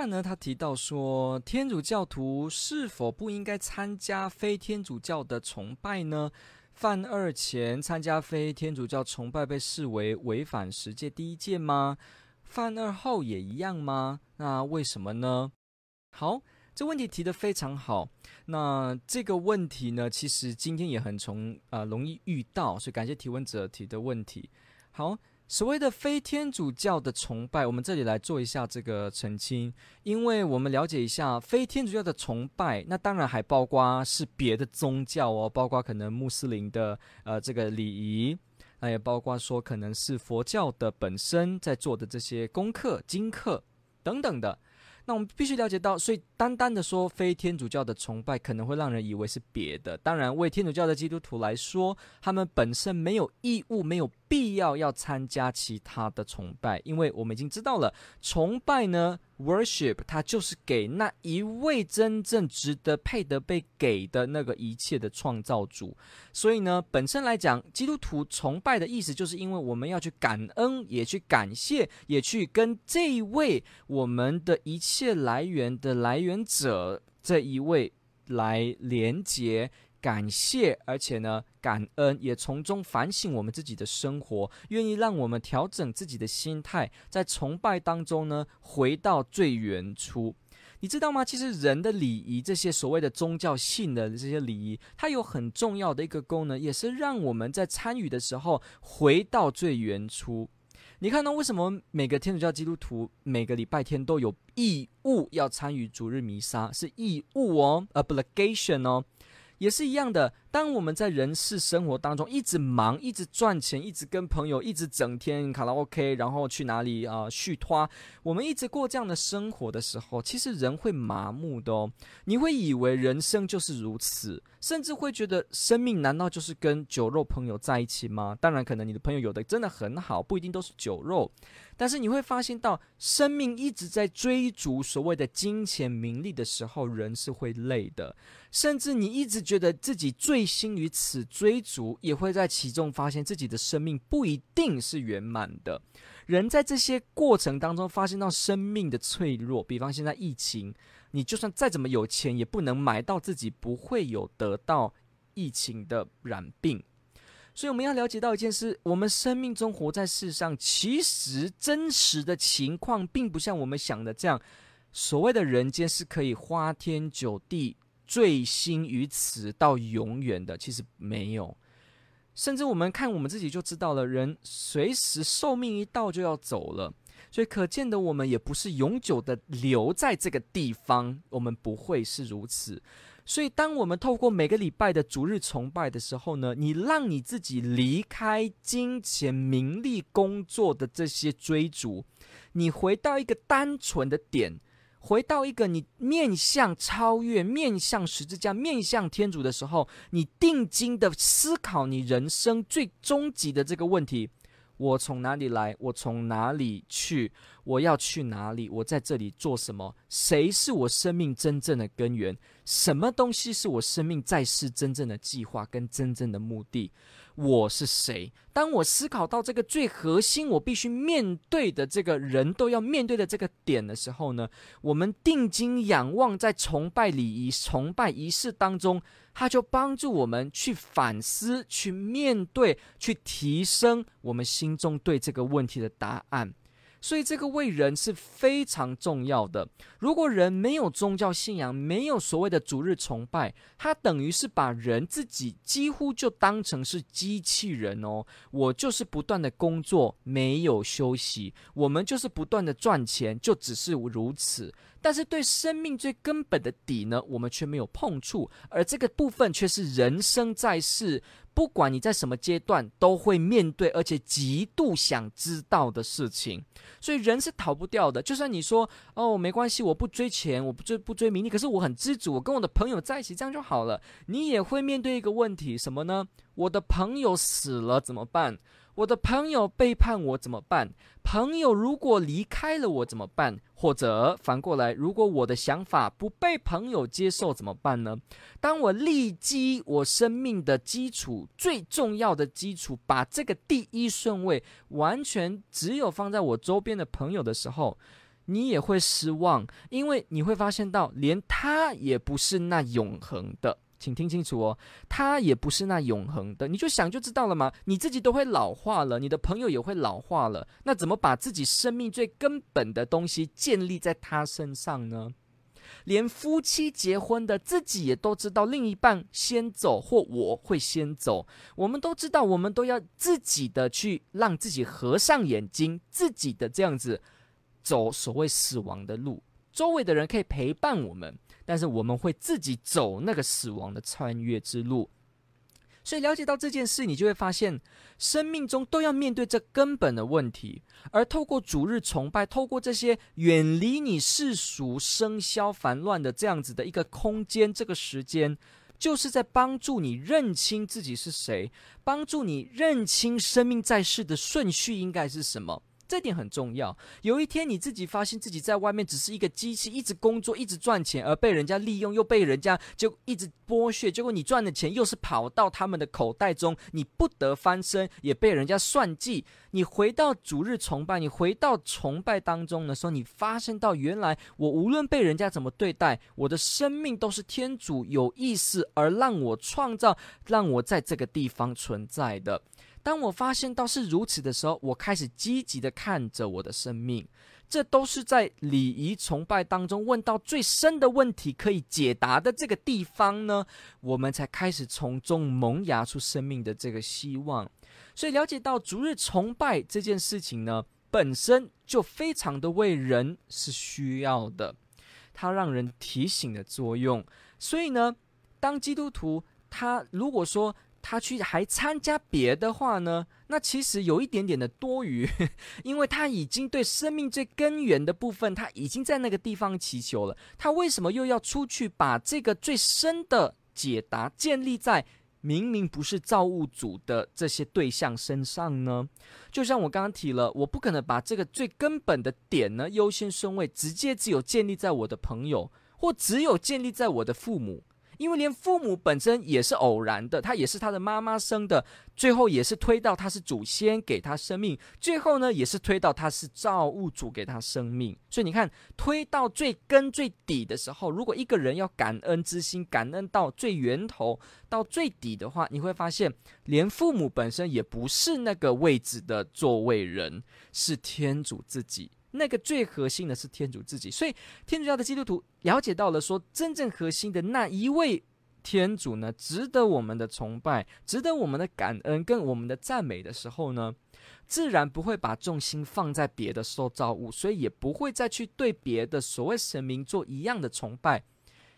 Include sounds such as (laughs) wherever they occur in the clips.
白板呢，他提到说，天主教徒是否不应该参加非天主教的崇拜呢？犯二前参加非天主教崇拜被视为违反十诫第一诫吗？犯二后也一样吗？那为什么呢？好，这问题提得非常好。那这个问题呢，其实今天也很从、呃、容易遇到，所以感谢提问者提的问题。好。所谓的非天主教的崇拜，我们这里来做一下这个澄清，因为我们了解一下非天主教的崇拜，那当然还包括是别的宗教哦，包括可能穆斯林的呃这个礼仪，那也包括说可能是佛教的本身在做的这些功课、经课等等的。那我们必须了解到，所以单单的说非天主教的崇拜，可能会让人以为是别的。当然，为天主教的基督徒来说，他们本身没有义务、没有必要要参加其他的崇拜，因为我们已经知道了，崇拜呢。Worship，它就是给那一位真正值得配得被给的那个一切的创造主。所以呢，本身来讲，基督徒崇拜的意思，就是因为我们要去感恩，也去感谢，也去跟这一位我们的一切来源的来源者这一位来连接。感谢，而且呢，感恩，也从中反省我们自己的生活，愿意让我们调整自己的心态，在崇拜当中呢，回到最原初。你知道吗？其实人的礼仪，这些所谓的宗教性的这些礼仪，它有很重要的一个功能，也是让我们在参与的时候回到最原初。你看呢为什么每个天主教基督徒每个礼拜天都有义务要参与主日弥撒？是义务哦，obligation 哦。也是一样的。当我们在人世生活当中一直忙，一直赚钱，一直跟朋友，一直整天卡拉 OK，然后去哪里啊续拖，我们一直过这样的生活的时候，其实人会麻木的哦。你会以为人生就是如此，甚至会觉得生命难道就是跟酒肉朋友在一起吗？当然，可能你的朋友有的真的很好，不一定都是酒肉。但是你会发现到，生命一直在追逐所谓的金钱名利的时候，人是会累的。甚至你一直觉得自己最醉心于此追逐，也会在其中发现自己的生命不一定是圆满的。人在这些过程当中发现到生命的脆弱，比方现在疫情，你就算再怎么有钱，也不能买到自己不会有得到疫情的染病。所以我们要了解到一件事：我们生命中活在世上，其实真实的情况并不像我们想的这样。所谓的人间是可以花天酒地。醉心于此到永远的，其实没有。甚至我们看我们自己就知道了，人随时寿命一到就要走了，所以可见的我们也不是永久的留在这个地方，我们不会是如此。所以，当我们透过每个礼拜的主日崇拜的时候呢，你让你自己离开金钱、名利、工作的这些追逐，你回到一个单纯的点。回到一个你面向超越、面向十字架、面向天主的时候，你定睛的思考你人生最终极的这个问题：我从哪里来？我从哪里去？我要去哪里？我在这里做什么？谁是我生命真正的根源？什么东西是我生命在世真正的计划跟真正的目的？我是谁？当我思考到这个最核心，我必须面对的这个人都要面对的这个点的时候呢，我们定睛仰望，在崇拜礼仪、崇拜仪式当中，它就帮助我们去反思、去面对、去提升我们心中对这个问题的答案。所以，这个为人是非常重要的。如果人没有宗教信仰，没有所谓的主日崇拜，他等于是把人自己几乎就当成是机器人哦。我就是不断的工作，没有休息；我们就是不断的赚钱，就只是如此。但是对生命最根本的底呢，我们却没有碰触，而这个部分却是人生在世，不管你在什么阶段都会面对，而且极度想知道的事情。所以人是逃不掉的。就算你说哦，没关系，我不追钱，我不追不追名利，可是我很知足，我跟我的朋友在一起，这样就好了。你也会面对一个问题，什么呢？我的朋友死了怎么办？我的朋友背叛我怎么办？朋友如果离开了我怎么办？或者反过来，如果我的想法不被朋友接受怎么办呢？当我立基我生命的基础最重要的基础，把这个第一顺位完全只有放在我周边的朋友的时候，你也会失望，因为你会发现到连他也不是那永恒的。请听清楚哦，它也不是那永恒的，你就想就知道了嘛。你自己都会老化了，你的朋友也会老化了，那怎么把自己生命最根本的东西建立在他身上呢？连夫妻结婚的自己也都知道，另一半先走或我会先走，我们都知道，我们都要自己的去让自己合上眼睛，自己的这样子走所谓死亡的路，周围的人可以陪伴我们。但是我们会自己走那个死亡的穿越之路，所以了解到这件事，你就会发现，生命中都要面对这根本的问题。而透过主日崇拜，透过这些远离你世俗生肖烦乱的这样子的一个空间，这个时间，就是在帮助你认清自己是谁，帮助你认清生命在世的顺序应该是什么。这点很重要。有一天你自己发现自己在外面只是一个机器，一直工作，一直赚钱，而被人家利用，又被人家就一直剥削。结果你赚的钱又是跑到他们的口袋中，你不得翻身，也被人家算计。你回到主日崇拜，你回到崇拜当中的时候，你发现到原来我无论被人家怎么对待，我的生命都是天主有意识而让我创造，让我在这个地方存在的。当我发现到是如此的时候，我开始积极的看着我的生命。这都是在礼仪崇拜当中问到最深的问题可以解答的这个地方呢，我们才开始从中萌芽出生命的这个希望。所以了解到逐日崇拜这件事情呢，本身就非常的为人是需要的，它让人提醒的作用。所以呢，当基督徒他如果说，他去还参加别的话呢，那其实有一点点的多余，(laughs) 因为他已经对生命最根源的部分，他已经在那个地方祈求了。他为什么又要出去把这个最深的解答建立在明明不是造物主的这些对象身上呢？就像我刚刚提了，我不可能把这个最根本的点呢，优先顺位直接只有建立在我的朋友，或只有建立在我的父母。因为连父母本身也是偶然的，他也是他的妈妈生的，最后也是推到他是祖先给他生命，最后呢也是推到他是造物主给他生命。所以你看，推到最根最底的时候，如果一个人要感恩之心，感恩到最源头到最底的话，你会发现，连父母本身也不是那个位置的座位人，是天主自己。那个最核心的是天主自己，所以天主教的基督徒了解到了说，真正核心的那一位天主呢，值得我们的崇拜，值得我们的感恩跟我们的赞美的时候呢，自然不会把重心放在别的受造物，所以也不会再去对别的所谓神明做一样的崇拜，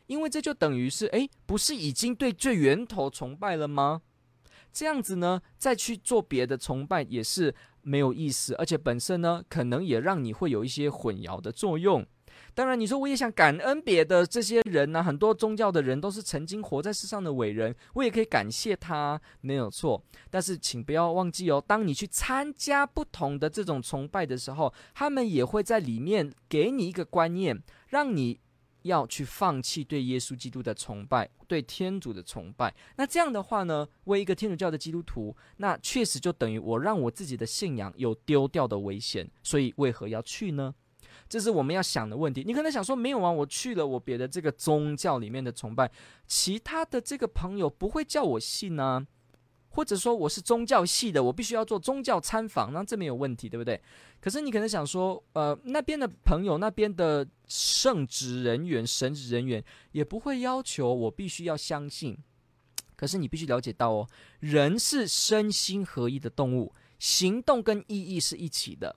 因为这就等于是，诶，不是已经对最源头崇拜了吗？这样子呢，再去做别的崇拜也是。没有意思，而且本身呢，可能也让你会有一些混淆的作用。当然，你说我也想感恩别的这些人呢、很多宗教的人都是曾经活在世上的伟人，我也可以感谢他，没有错。但是，请不要忘记哦，当你去参加不同的这种崇拜的时候，他们也会在里面给你一个观念，让你。要去放弃对耶稣基督的崇拜，对天主的崇拜。那这样的话呢，为一个天主教的基督徒，那确实就等于我让我自己的信仰有丢掉的危险。所以为何要去呢？这是我们要想的问题。你可能想说，没有啊，我去了我别的这个宗教里面的崇拜，其他的这个朋友不会叫我信呢？或者说我是宗教系的，我必须要做宗教参访，那这没有问题，对不对？可是你可能想说，呃，那边的朋友，那边的圣职人员、神职人员也不会要求我必须要相信。可是你必须了解到哦，人是身心合一的动物，行动跟意义是一起的。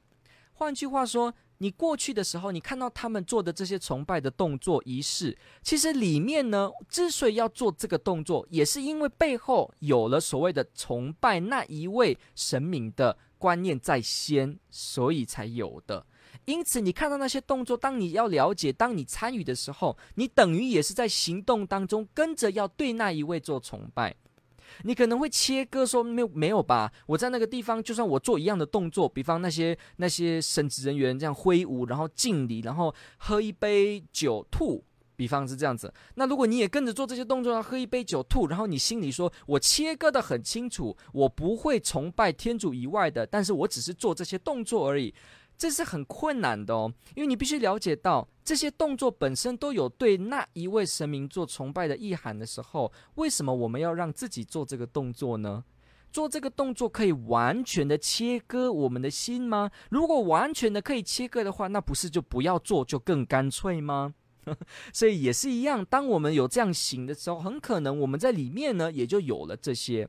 换句话说，你过去的时候，你看到他们做的这些崇拜的动作仪式，其实里面呢，之所以要做这个动作，也是因为背后有了所谓的崇拜那一位神明的观念在先，所以才有的。因此，你看到那些动作，当你要了解，当你参与的时候，你等于也是在行动当中跟着要对那一位做崇拜。你可能会切割说，没有没有吧？我在那个地方，就算我做一样的动作，比方那些那些神职人员这样挥舞，然后敬礼，然后喝一杯酒吐，比方是这样子。那如果你也跟着做这些动作，喝一杯酒吐，然后你心里说，我切割得很清楚，我不会崇拜天主以外的，但是我只是做这些动作而已。这是很困难的哦，因为你必须了解到这些动作本身都有对那一位神明做崇拜的意涵的时候，为什么我们要让自己做这个动作呢？做这个动作可以完全的切割我们的心吗？如果完全的可以切割的话，那不是就不要做就更干脆吗？(laughs) 所以也是一样，当我们有这样行的时候，很可能我们在里面呢也就有了这些。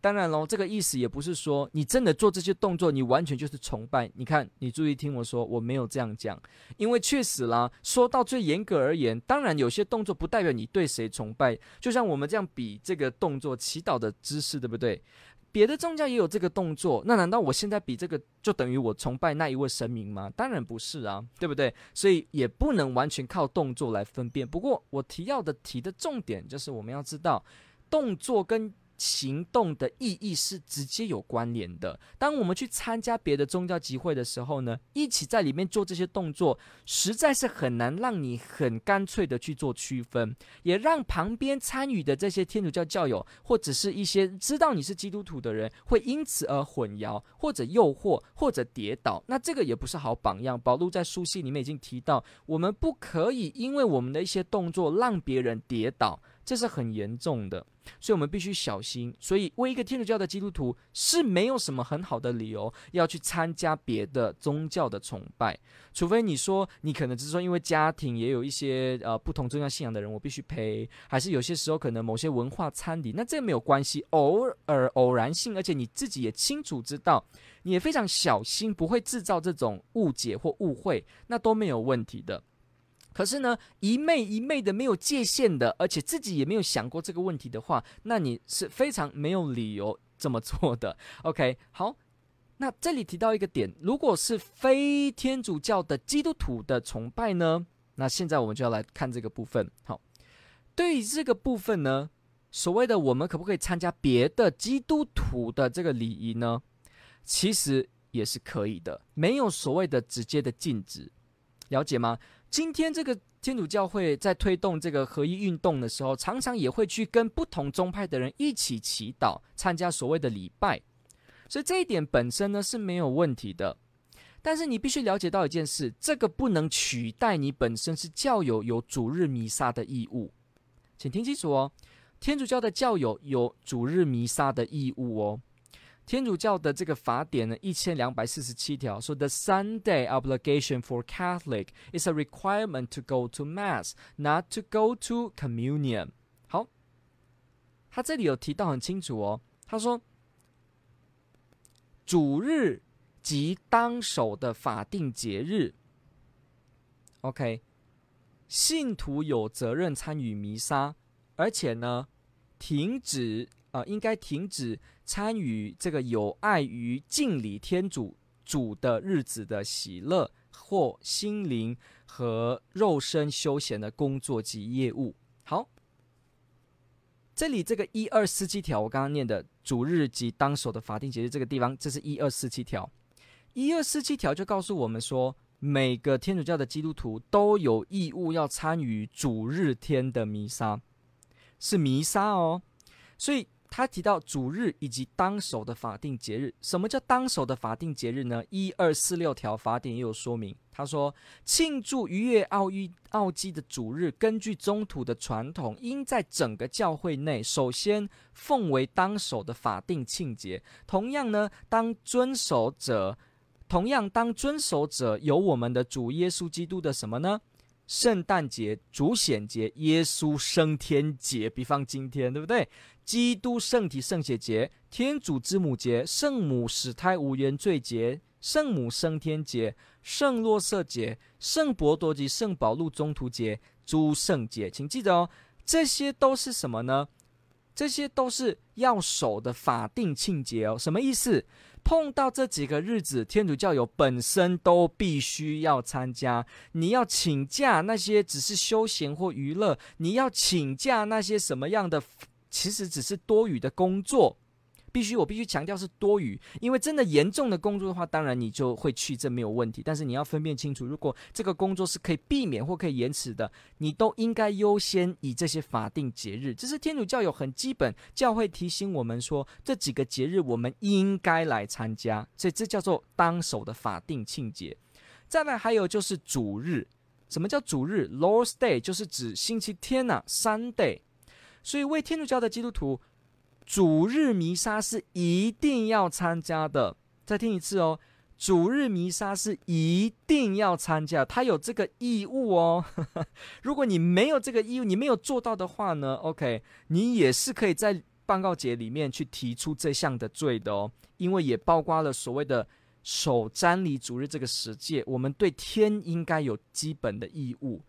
当然喽，这个意思也不是说你真的做这些动作，你完全就是崇拜。你看，你注意听我说，我没有这样讲，因为确实啦，说到最严格而言，当然有些动作不代表你对谁崇拜。就像我们这样比这个动作祈祷的姿势，对不对？别的宗教也有这个动作，那难道我现在比这个就等于我崇拜那一位神明吗？当然不是啊，对不对？所以也不能完全靠动作来分辨。不过我提要的提的重点就是，我们要知道动作跟行动的意义是直接有关联的。当我们去参加别的宗教集会的时候呢，一起在里面做这些动作，实在是很难让你很干脆的去做区分，也让旁边参与的这些天主教教友或者是一些知道你是基督徒的人，会因此而混淆，或者诱惑，或者跌倒。那这个也不是好榜样。保禄在书信里面已经提到，我们不可以因为我们的一些动作让别人跌倒。这是很严重的，所以我们必须小心。所以，为一个天主教的基督徒是没有什么很好的理由要去参加别的宗教的崇拜，除非你说你可能只是说因为家庭也有一些呃不同宗教信仰的人，我必须陪，还是有些时候可能某些文化参礼，那这没有关系，偶尔偶然性，而且你自己也清楚知道，你也非常小心，不会制造这种误解或误会，那都没有问题的。可是呢，一昧一昧的没有界限的，而且自己也没有想过这个问题的话，那你是非常没有理由这么做的。(laughs) OK，好，那这里提到一个点，如果是非天主教的基督徒的崇拜呢，那现在我们就要来看这个部分。好，对于这个部分呢，所谓的我们可不可以参加别的基督徒的这个礼仪呢？其实也是可以的，没有所谓的直接的禁止，了解吗？今天这个天主教会在推动这个合一运动的时候，常常也会去跟不同宗派的人一起祈祷，参加所谓的礼拜，所以这一点本身呢是没有问题的。但是你必须了解到一件事，这个不能取代你本身是教友有主日弥撒的义务，请听清楚哦，天主教的教友有主日弥撒的义务哦。天主教的这个法典呢，一千两百四十七条说，The Sunday obligation for Catholic is a requirement to go to Mass, not to go to communion。好，他这里有提到很清楚哦，他说，主日及当守的法定节日，OK，信徒有责任参与弥撒，而且呢，停止。啊、呃，应该停止参与这个有碍于敬礼天主主的日子的喜乐或心灵和肉身休闲的工作及业务。好，这里这个一二四七条，我刚刚念的主日及当守的法定节日这个地方，这是一二四七条。一二四七条就告诉我们说，每个天主教的基督徒都有义务要参与主日天的弥撒，是弥撒哦，所以。他提到主日以及当守的法定节日。什么叫当守的法定节日呢？一二四六条法典也有说明。他说，庆祝逾越奥运奥祭的主日，根据宗徒的传统，应在整个教会内首先奉为当守的法定庆节。同样呢，当遵守者，同样当遵守者有我们的主耶稣基督的什么呢？圣诞节、主显节、耶稣升天节，比方今天，对不对？基督圣体圣血节、天主之母节、圣母使胎无原罪节、圣母升天节、圣若瑟节、圣伯多及圣保禄中途节、诸圣节。请记得哦，这些都是什么呢？这些都是要守的法定庆节哦。什么意思？碰到这几个日子，天主教友本身都必须要参加。你要请假，那些只是休闲或娱乐；你要请假，那些什么样的，其实只是多余的工作。必须，我必须强调是多余，因为真的严重的工作的话，当然你就会去，这没有问题。但是你要分辨清楚，如果这个工作是可以避免或可以延迟的，你都应该优先以这些法定节日。这是天主教有很基本，教会提醒我们说，这几个节日我们应该来参加，所以这叫做当守的法定庆节。再来还有就是主日，什么叫主日？Lord's Day 就是指星期天呐、，Sunday。所以为天主教的基督徒。主日弥撒是一定要参加的，再听一次哦。主日弥撒是一定要参加，他有这个义务哦。(laughs) 如果你没有这个义务，你没有做到的话呢？OK，你也是可以在办告节里面去提出这项的罪的哦，因为也包括了所谓的守瞻礼主日这个十诫，我们对天应该有基本的义务。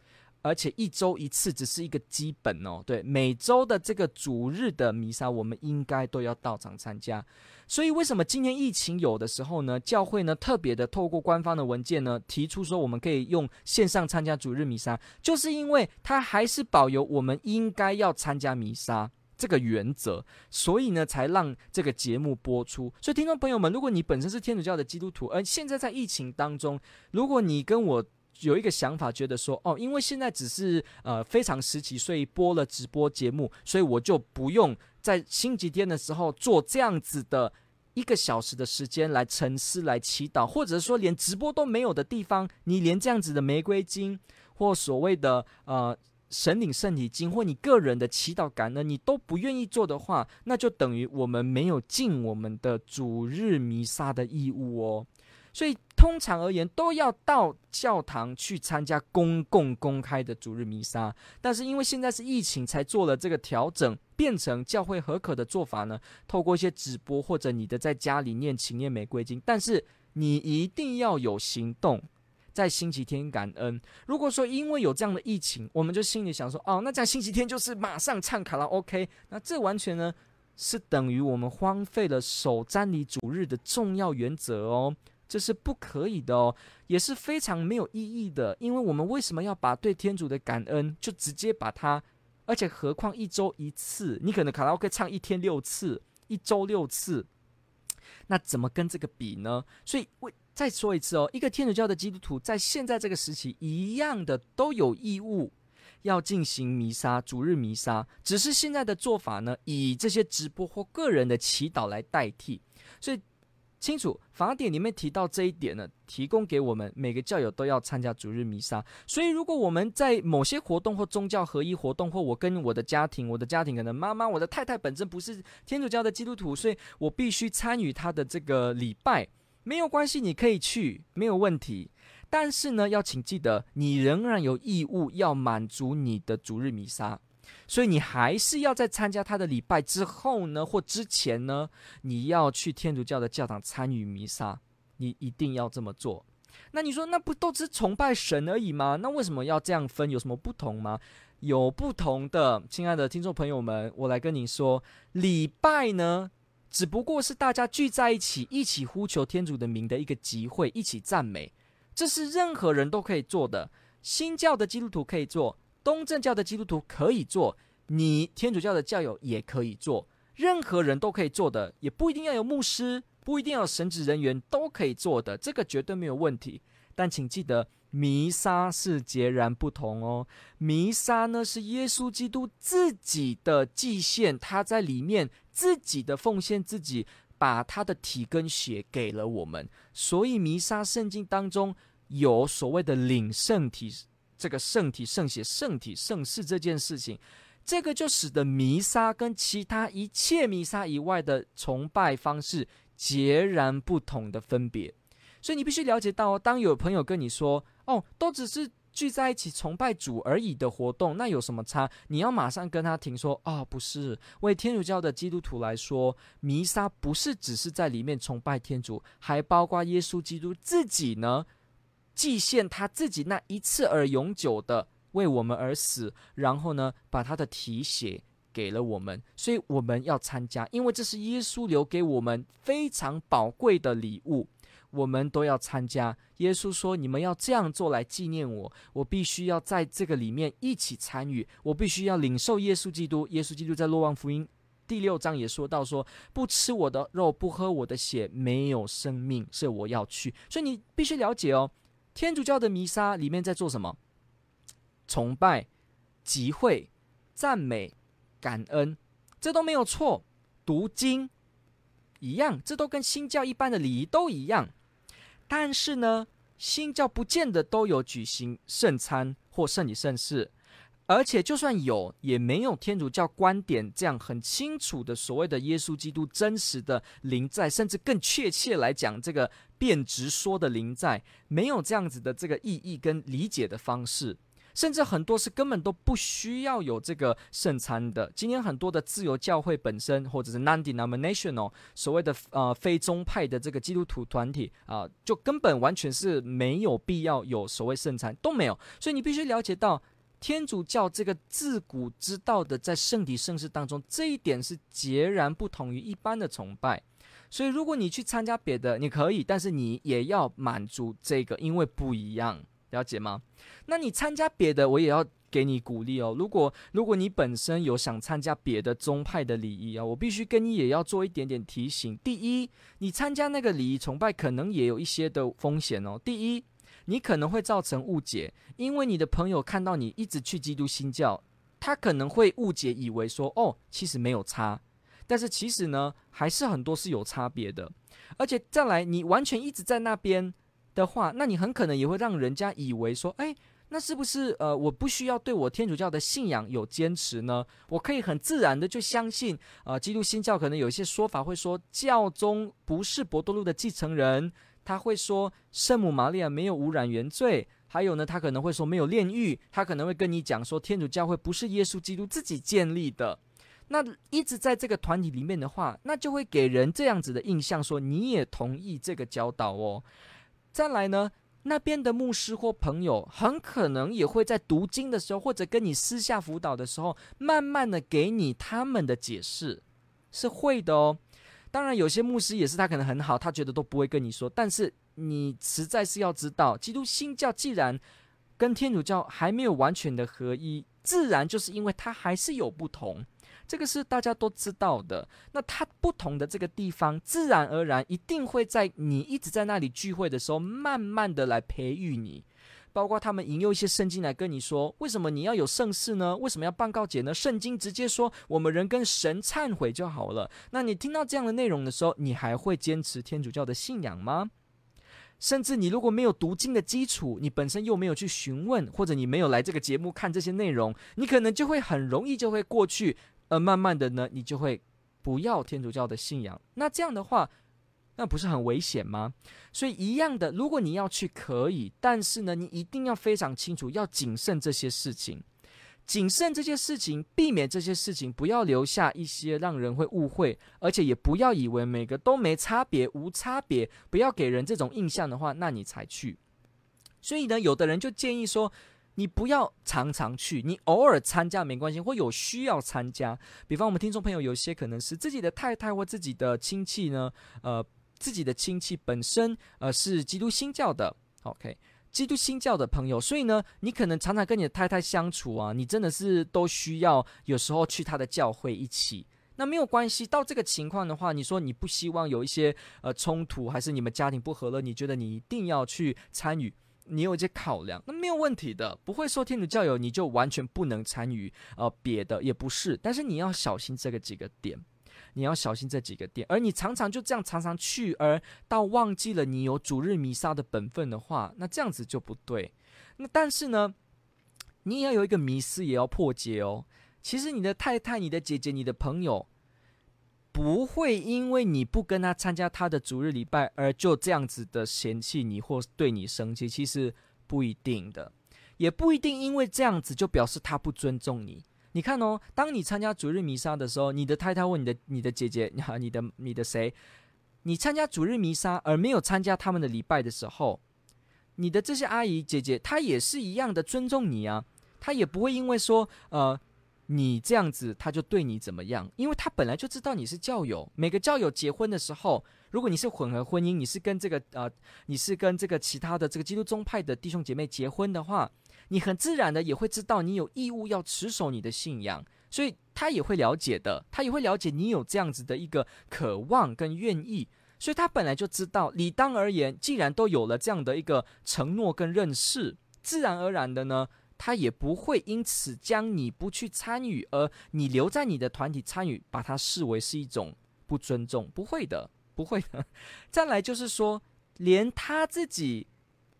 而且一周一次只是一个基本哦，对，每周的这个主日的弥撒，我们应该都要到场参加。所以为什么今年疫情有的时候呢，教会呢特别的透过官方的文件呢，提出说我们可以用线上参加主日弥撒，就是因为它还是保有我们应该要参加弥撒这个原则，所以呢才让这个节目播出。所以听众朋友们，如果你本身是天主教的基督徒，而现在在疫情当中，如果你跟我有一个想法，觉得说哦，因为现在只是呃非常时期，所以播了直播节目，所以我就不用在星期天的时候做这样子的一个小时的时间来沉思、来祈祷，或者说连直播都没有的地方，你连这样子的玫瑰经或所谓的呃神领圣体经或你个人的祈祷感恩，你都不愿意做的话，那就等于我们没有尽我们的主日弥撒的义务哦。所以，通常而言，都要到教堂去参加公共公开的主日弥撒。但是，因为现在是疫情，才做了这个调整，变成教会合可的做法呢。透过一些直播，或者你的在家里念情念玫瑰经。但是，你一定要有行动，在星期天感恩。如果说因为有这样的疫情，我们就心里想说，哦，那这样星期天就是马上唱卡拉 OK，那这完全呢是等于我们荒废了守瞻礼主日的重要原则哦。这是不可以的哦，也是非常没有意义的。因为我们为什么要把对天主的感恩就直接把它，而且何况一周一次，你可能卡拉 OK 唱一天六次，一周六次，那怎么跟这个比呢？所以，为再说一次哦，一个天主教的基督徒在现在这个时期一样的都有义务要进行弥撒，主日弥撒，只是现在的做法呢，以这些直播或个人的祈祷来代替，所以。清楚，法典里面提到这一点呢，提供给我们每个教友都要参加主日弥撒。所以，如果我们在某些活动或宗教合一活动，或我跟我的家庭，我的家庭可能妈妈、我的太太本身不是天主教的基督徒，所以我必须参与他的这个礼拜，没有关系，你可以去，没有问题。但是呢，要请记得，你仍然有义务要满足你的主日弥撒。所以你还是要在参加他的礼拜之后呢，或之前呢，你要去天主教的教堂参与弥撒，你一定要这么做。那你说，那不都是崇拜神而已吗？那为什么要这样分？有什么不同吗？有不同的，亲爱的听众朋友们，我来跟你说，礼拜呢，只不过是大家聚在一起，一起呼求天主的名的一个集会，一起赞美，这是任何人都可以做的，新教的基督徒可以做。东正教的基督徒可以做，你天主教的教友也可以做，任何人都可以做的，也不一定要有牧师，不一定要有神职人员都可以做的，这个绝对没有问题。但请记得，弥撒是截然不同哦。弥撒呢是耶稣基督自己的祭献，他在里面自己的奉献，自己把他的体跟血给了我们，所以弥撒圣经当中有所谓的领圣体。这个圣体、圣血、圣体、圣事这件事情，这个就使得弥撒跟其他一切弥撒以外的崇拜方式截然不同的分别。所以你必须了解到，当有朋友跟你说：“哦，都只是聚在一起崇拜主而已的活动，那有什么差？你要马上跟他听说、哦，不是，为天主教的基督徒来说，弥撒不是只是在里面崇拜天主，还包括耶稣基督自己呢，祭献他自己那一次而永久的为我们而死，然后呢，把他的体血给了我们，所以我们要参加，因为这是耶稣留给我们非常宝贵的礼物。我们都要参加。耶稣说：“你们要这样做来纪念我。我必须要在这个里面一起参与。我必须要领受耶稣基督。耶稣基督在《洛望福音》第六章也说到说：说不吃我的肉，不喝我的血，没有生命。是我要去。所以你必须了解哦，天主教的弥撒里面在做什么？崇拜、集会、赞美、感恩，这都没有错。读经一样，这都跟新教一般的礼仪都一样。”但是呢，新教不见得都有举行圣餐或圣礼圣事，而且就算有，也没有天主教观点这样很清楚的所谓的耶稣基督真实的临在，甚至更确切来讲，这个便直说的临在，没有这样子的这个意义跟理解的方式。甚至很多是根本都不需要有这个圣餐的。今天很多的自由教会本身，或者是 non-denominational 所谓的呃非宗派的这个基督徒团体啊、就根本完全是没有必要有所谓圣餐都没有。所以你必须了解到天主教这个自古之道的在圣体圣事当中，这一点是截然不同于一般的崇拜。所以如果你去参加别的，你可以，但是你也要满足这个，因为不一样。了解吗？那你参加别的，我也要给你鼓励哦。如果如果你本身有想参加别的宗派的礼仪啊，我必须跟你也要做一点点提醒。第一，你参加那个礼仪崇拜，可能也有一些的风险哦。第一，你可能会造成误解，因为你的朋友看到你一直去基督新教，他可能会误解，以为说哦，其实没有差，但是其实呢，还是很多是有差别的。而且再来，你完全一直在那边。的话，那你很可能也会让人家以为说，哎，那是不是呃，我不需要对我天主教的信仰有坚持呢？我可以很自然的就相信，呃，基督新教可能有一些说法会说，教宗不是伯多禄的继承人，他会说圣母玛利亚没有污染原罪，还有呢，他可能会说没有炼狱，他可能会跟你讲说，天主教会不是耶稣基督自己建立的。那一直在这个团体里面的话，那就会给人这样子的印象，说你也同意这个教导哦。再来呢，那边的牧师或朋友很可能也会在读经的时候，或者跟你私下辅导的时候，慢慢的给你他们的解释，是会的哦。当然，有些牧师也是他可能很好，他觉得都不会跟你说。但是你实在是要知道，基督新教既然跟天主教还没有完全的合一，自然就是因为它还是有不同。这个是大家都知道的。那它不同的这个地方，自然而然一定会在你一直在那里聚会的时候，慢慢的来培育你。包括他们引用一些圣经来跟你说，为什么你要有圣事呢？为什么要办告解呢？圣经直接说，我们人跟神忏悔就好了。那你听到这样的内容的时候，你还会坚持天主教的信仰吗？甚至你如果没有读经的基础，你本身又没有去询问，或者你没有来这个节目看这些内容，你可能就会很容易就会过去。而慢慢的呢，你就会不要天主教的信仰。那这样的话，那不是很危险吗？所以一样的，如果你要去，可以，但是呢，你一定要非常清楚，要谨慎这些事情，谨慎这些事情，避免这些事情，不要留下一些让人会误会，而且也不要以为每个都没差别、无差别，不要给人这种印象的话，那你才去。所以呢，有的人就建议说。你不要常常去，你偶尔参加没关系，或有需要参加。比方我们听众朋友有些可能是自己的太太或自己的亲戚呢，呃，自己的亲戚本身呃是基督新教的，OK，基督新教的朋友，所以呢，你可能常常跟你的太太相处啊，你真的是都需要有时候去他的教会一起。那没有关系，到这个情况的话，你说你不希望有一些呃冲突，还是你们家庭不和了，你觉得你一定要去参与。你有一些考量，那没有问题的，不会说天主教友你就完全不能参与，呃，别的也不是，但是你要小心这个几个点，你要小心这几个点，而你常常就这样常常去，而到忘记了你有主日弥撒的本分的话，那这样子就不对。那但是呢，你也要有一个迷思，也要破解哦。其实你的太太、你的姐姐、你的朋友。不会因为你不跟他参加他的主日礼拜而就这样子的嫌弃你或对你生气，其实不一定的。也不一定因为这样子就表示他不尊重你。你看哦，当你参加主日弥撒的时候，你的太太问你的、你的姐姐、你好，你的、你的谁，你参加主日弥撒而没有参加他们的礼拜的时候，你的这些阿姨姐姐，她也是一样的尊重你啊，她也不会因为说呃你这样子，他就对你怎么样，因为他本来就知道你是教友。每个教友结婚的时候，如果你是混合婚姻，你是跟这个呃，你是跟这个其他的这个基督宗派的弟兄姐妹结婚的话。你很自然的也会知道，你有义务要持守你的信仰，所以他也会了解的，他也会了解你有这样子的一个渴望跟愿意，所以他本来就知道，理当而言，既然都有了这样的一个承诺跟认识，自然而然的呢，他也不会因此将你不去参与，而你留在你的团体参与，把它视为是一种不尊重，不会的，不会的。再来就是说，连他自己。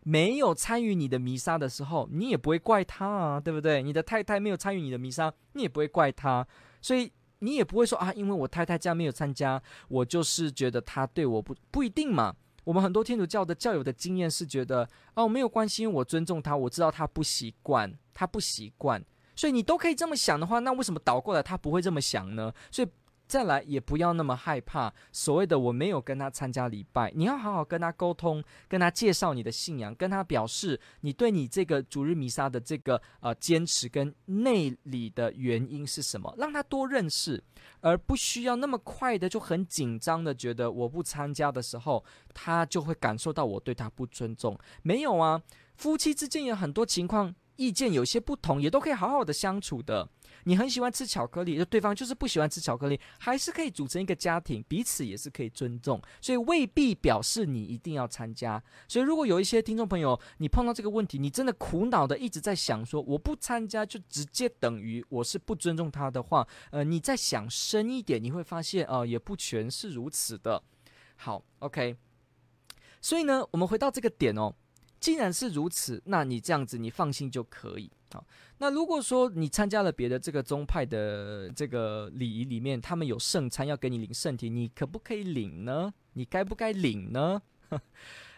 没有参与你的弥撒的时候，你也不会怪他啊，对不对？你的太太没有参与你的弥撒，你也不会怪他，所以你也不会说啊，因为我太太这样没有参加，我就是觉得他对我不不一定嘛。我们很多天主教的教友的经验是觉得哦，没有关系，因为我尊重他，我知道他不习惯，他不习惯，所以你都可以这么想的话，那为什么倒过来他不会这么想呢？所以。再来也不要那么害怕，所谓的我没有跟他参加礼拜，你要好好跟他沟通，跟他介绍你的信仰，跟他表示你对你这个主日弥撒的这个呃坚持跟内里的原因是什么，让他多认识，而不需要那么快的就很紧张的觉得我不参加的时候，他就会感受到我对他不尊重。没有啊，夫妻之间有很多情况，意见有些不同，也都可以好好的相处的。你很喜欢吃巧克力，就对方就是不喜欢吃巧克力，还是可以组成一个家庭，彼此也是可以尊重，所以未必表示你一定要参加。所以如果有一些听众朋友，你碰到这个问题，你真的苦恼的一直在想说，我不参加就直接等于我是不尊重他的话，呃，你再想深一点，你会发现，呃，也不全是如此的。好，OK，所以呢，我们回到这个点哦，既然是如此，那你这样子，你放心就可以。好，那如果说你参加了别的这个宗派的这个礼仪里面，他们有圣餐要给你领圣体，你可不可以领呢？你该不该领呢？(laughs)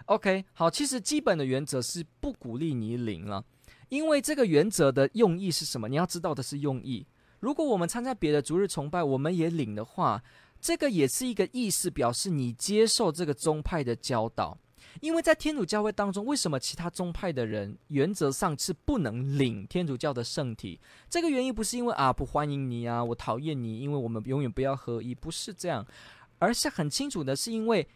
OK，好，其实基本的原则是不鼓励你领了，因为这个原则的用意是什么？你要知道的是用意。如果我们参加别的逐日崇拜，我们也领的话，这个也是一个意思，表示你接受这个宗派的教导。因为在天主教会当中，为什么其他宗派的人原则上是不能领天主教的圣体？这个原因不是因为啊不欢迎你啊，我讨厌你，因为我们永远不要合一，不是这样，而是很清楚的是因为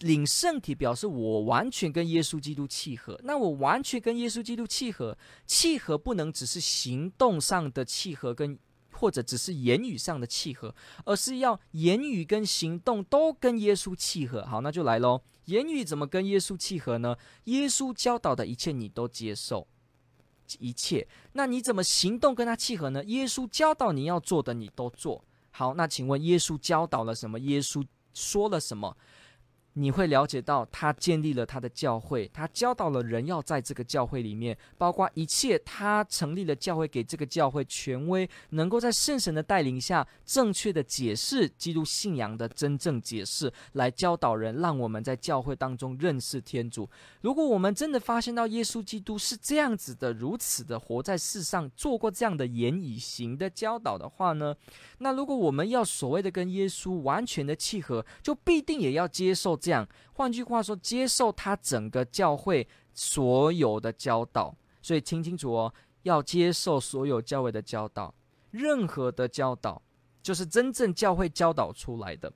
领圣体表示我完全跟耶稣基督契合。那我完全跟耶稣基督契合，契合不能只是行动上的契合跟。或者只是言语上的契合，而是要言语跟行动都跟耶稣契合。好，那就来喽。言语怎么跟耶稣契合呢？耶稣教导的一切你都接受，一切。那你怎么行动跟他契合呢？耶稣教导你要做的你都做。好，那请问耶稣教导了什么？耶稣说了什么？你会了解到，他建立了他的教会，他教导了人要在这个教会里面，包括一切，他成立了教会，给这个教会权威，能够在圣神的带领下，正确的解释基督信仰的真正解释，来教导人，让我们在教会当中认识天主。如果我们真的发现到耶稣基督是这样子的，如此的活在世上，做过这样的言语行的教导的话呢，那如果我们要所谓的跟耶稣完全的契合，就必定也要接受。这样，换句话说，接受他整个教会所有的教导，所以听清楚哦，要接受所有教会的教导，任何的教导就是真正教会教导出来的。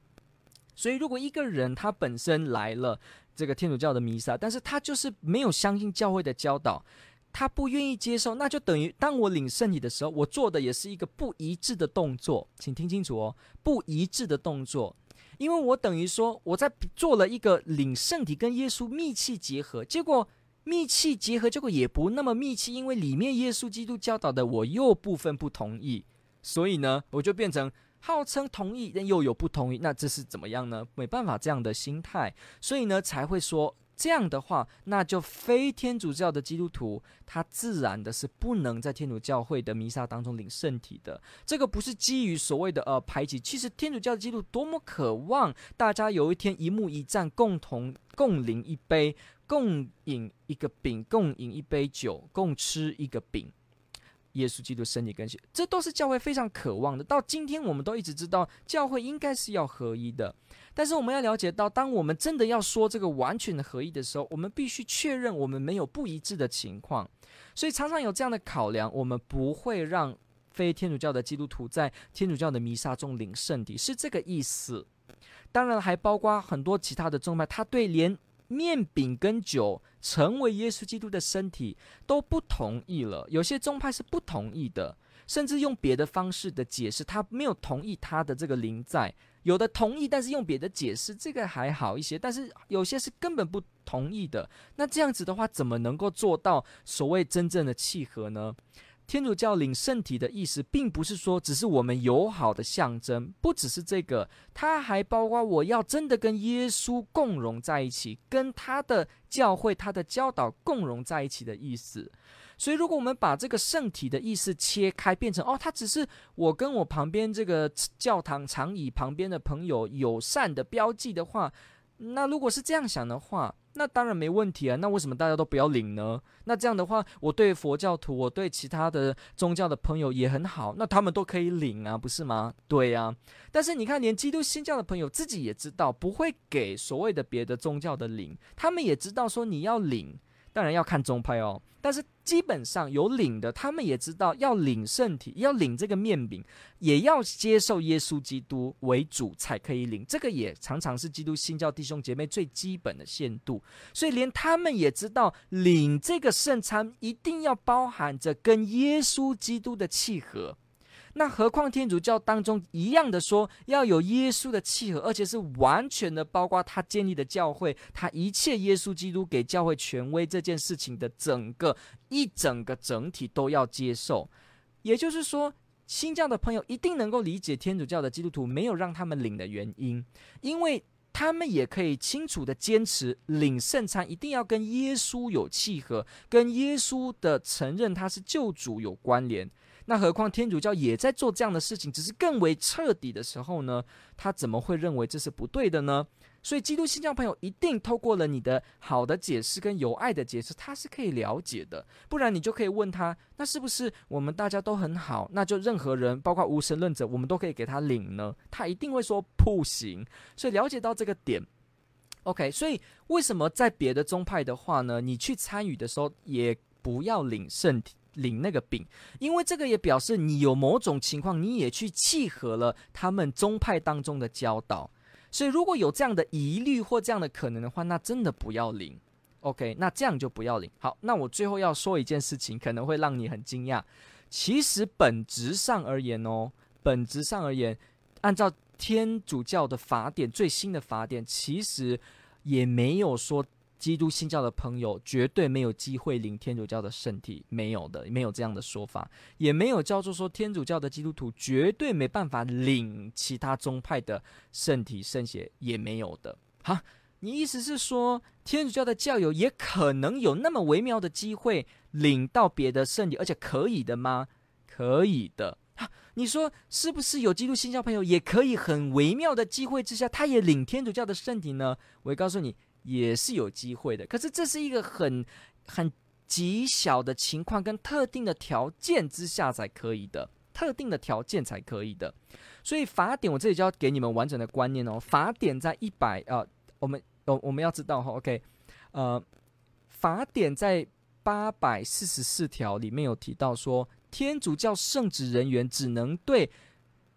所以，如果一个人他本身来了这个天主教的弥撒，但是他就是没有相信教会的教导，他不愿意接受，那就等于当我领圣体的时候，我做的也是一个不一致的动作，请听清楚哦，不一致的动作。因为我等于说我在做了一个领圣体跟耶稣密切结合，结果密切结合，结果也不那么密切，因为里面耶稣基督教导的我又部分不同意，所以呢，我就变成号称同意，但又有不同意，那这是怎么样呢？没办法这样的心态，所以呢才会说这样的话，那就非天主教的基督徒，他自然的是不能在天主教会的弥撒当中领圣体的。这个不是基于所谓的呃排挤，其实天主教的基督多么渴望大家有一天一目一战，共同共领一杯，共饮一个饼，共饮一杯酒，共吃一个饼。耶稣基督身体跟血，这都是教会非常渴望的。到今天，我们都一直知道教会应该是要合一的。但是，我们要了解到，当我们真的要说这个完全的合一的时候，我们必须确认我们没有不一致的情况。所以，常常有这样的考量，我们不会让非天主教的基督徒在天主教的弥撒中领圣体，是这个意思。当然，还包括很多其他的宗派，他对连。面饼跟酒成为耶稣基督的身体都不同意了，有些宗派是不同意的，甚至用别的方式的解释，他没有同意他的这个灵在。有的同意，但是用别的解释，这个还好一些。但是有些是根本不同意的。那这样子的话，怎么能够做到所谓真正的契合呢？天主教领圣体的意思，并不是说只是我们友好的象征，不只是这个，它还包括我要真的跟耶稣共融在一起，跟他的教会、他的教导共融在一起的意思。所以，如果我们把这个圣体的意思切开，变成哦，它只是我跟我旁边这个教堂长椅旁边的朋友友善的标记的话，那如果是这样想的话，那当然没问题啊。那为什么大家都不要领呢？那这样的话，我对佛教徒，我对其他的宗教的朋友也很好，那他们都可以领啊，不是吗？对呀、啊。但是你看，连基督新教的朋友自己也知道，不会给所谓的别的宗教的领，他们也知道说你要领。当然要看宗派哦，但是基本上有领的，他们也知道要领圣体，要领这个面饼，也要接受耶稣基督为主才可以领。这个也常常是基督新教弟兄姐妹最基本的限度，所以连他们也知道，领这个圣餐一定要包含着跟耶稣基督的契合。那何况天主教当中一样的说，要有耶稣的契合，而且是完全的，包括他建立的教会，他一切耶稣基督给教会权威这件事情的整个一整个整体都要接受。也就是说，新教的朋友一定能够理解天主教的基督徒没有让他们领的原因，因为他们也可以清楚的坚持领圣餐一定要跟耶稣有契合，跟耶稣的承认他是救主有关联。那何况天主教也在做这样的事情，只是更为彻底的时候呢？他怎么会认为这是不对的呢？所以基督新教朋友一定透过了你的好的解释跟有爱的解释，他是可以了解的。不然你就可以问他，那是不是我们大家都很好？那就任何人，包括无神论者，我们都可以给他领呢？他一定会说不行。所以了解到这个点，OK。所以为什么在别的宗派的话呢？你去参与的时候也不要领圣体。领那个饼，因为这个也表示你有某种情况，你也去契合了他们宗派当中的教导。所以如果有这样的疑虑或这样的可能的话，那真的不要领。OK，那这样就不要领。好，那我最后要说一件事情，可能会让你很惊讶。其实本质上而言哦，本质上而言，按照天主教的法典，最新的法典，其实也没有说。基督新教的朋友绝对没有机会领天主教的圣体，没有的，没有这样的说法，也没有叫做说天主教的基督徒绝对没办法领其他宗派的圣体圣血，也没有的。哈，你意思是说天主教的教友也可能有那么微妙的机会领到别的圣体，而且可以的吗？可以的。哈，你说是不是有基督新教朋友也可以很微妙的机会之下，他也领天主教的圣体呢？我告诉你。也是有机会的，可是这是一个很很极小的情况，跟特定的条件之下才可以的，特定的条件才可以的。所以法典我这里就要给你们完整的观念哦。法典在一百呃，我们我我们要知道哈，OK，呃，法典在八百四十四条里面有提到说，天主教圣职人员只能对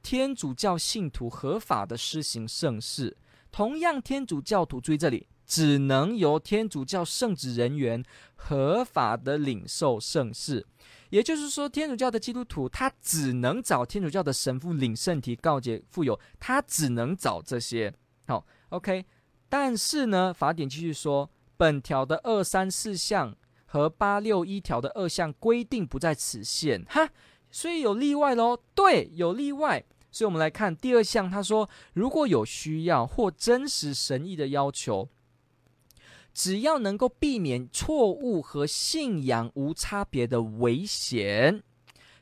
天主教信徒合法的施行圣事，同样天主教徒注意这里。只能由天主教圣职人员合法的领受圣事，也就是说，天主教的基督徒他只能找天主教的神父领圣体、告解、傅油，他只能找这些。好，OK。但是呢，法典继续说，本条的二三四项和八六一条的二项规定不在此限。哈，所以有例外喽。对，有例外。所以我们来看第二项，他说，如果有需要或真实神意的要求。只要能够避免错误和信仰无差别的危险。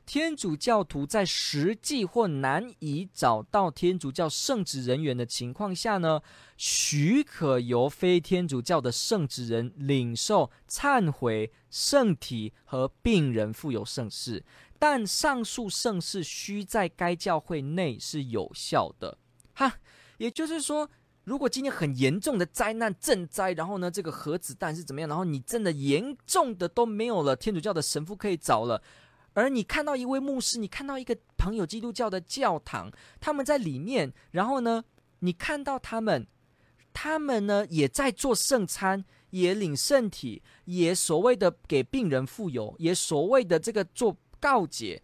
天主教徒在实际或难以找到天主教圣职人员的情况下呢，许可由非天主教的圣职人领受忏悔、圣体和病人傅油圣事，但上述圣事需在该教会内是有效的。哈，也就是说，如果今天很严重的灾难赈灾，然后呢，这个核子弹是怎么样？然后你真的严重的都没有了，天主教的神父可以找了。而你看到一位牧师，你看到一个朋友基督教的教堂，他们在里面，然后呢，你看到他们，他们呢也在做圣餐，也领圣体，也所谓的给病人傅油，也所谓的这个做告解，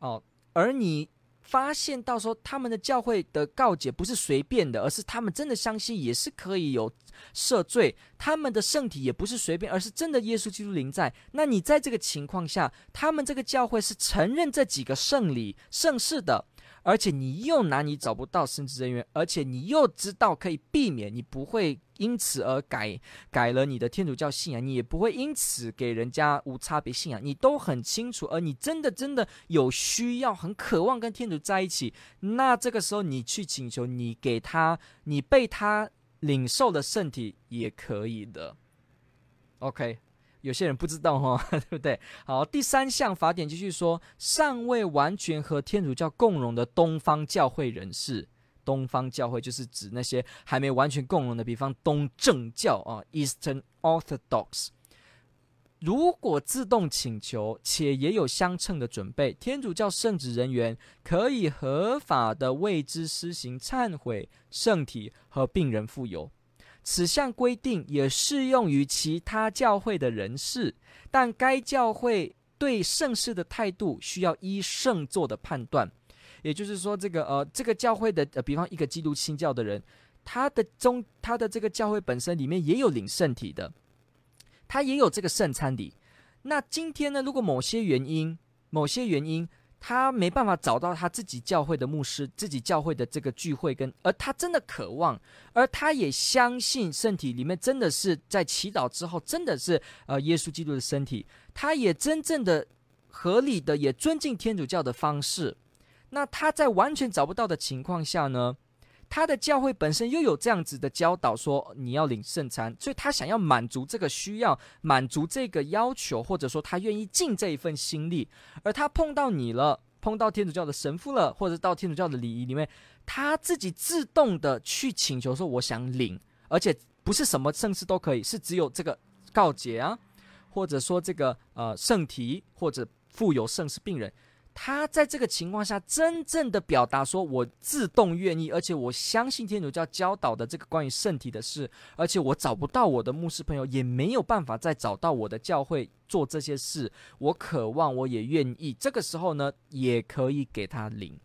哦，而你。发现到时候他们的教会的告解不是随便的，而是他们真的相信也是可以有赦罪。他们的圣体也不是随便，而是真的耶稣基督临在。那你在这个情况下，他们这个教会是承认这几个圣礼圣事的。而且你又难以找不到圣职人员，而且你又知道可以避免，你不会因此而改改了你的天主教信仰，你也不会因此给人家无差别信仰，你都很清楚。而你真的真的有需要，很渴望跟天主在一起，那这个时候你去请求，你给他，你被他领受的圣体也可以的。OK。有些人不知道哈、(laughs) 对不对？好，第三项法典继续说，尚未完全和天主教共融的东方教会人士，东方教会就是指那些还没完全共融的，比方东正教啊 （Eastern Orthodox）。如果自动请求且也有相称的准备，天主教圣职人员可以合法的为之施行忏悔、圣体和病人傅油。此项规定也适用于其他教会的人士，但该教会对圣事的态度需要依圣座的判断。也就是说，这个呃，这个教会的呃，比方一个基督新教的人，他的宗他的这个教会本身里面也有领圣体的，他也有这个圣餐礼。那今天呢，如果某些原因，某些原因。他没办法找到他自己教会的牧师，自己教会的这个聚会跟，而他真的渴望，而他也相信身体里面真的是在祈祷之后，真的是呃耶稣基督的身体，他也真正的合理的也尊敬天主教的方式，那他在完全找不到的情况下呢？他的教会本身又有这样子的教导，说你要领圣餐，所以他想要满足这个需要，满足这个要求，或者说他愿意尽这一份心力。而他碰到你了，碰到天主教的神父了，或者到天主教的礼仪里面，他自己自动的去请求说：“我想领，而且不是什么圣事都可以，是只有这个告解啊，或者说这个呃圣体，或者富有圣事病人。”他在这个情况下，真正的表达说：“我自动愿意，而且我相信天主教教导的这个关于圣体的事，而且我找不到我的牧师朋友，也没有办法再找到我的教会做这些事。我渴望，我也愿意。这个时候呢，也可以给他领。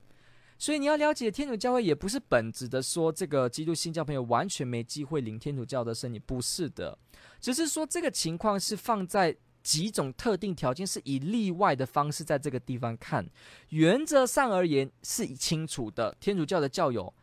所以你要了解，天主教会也不是本质的说，这个基督新教朋友完全没机会领天主教的圣体，不是的，只是说这个情况是放在。”几种特定条件是以例外的方式在这个地方看，原则上而言是清楚的。天主教的教友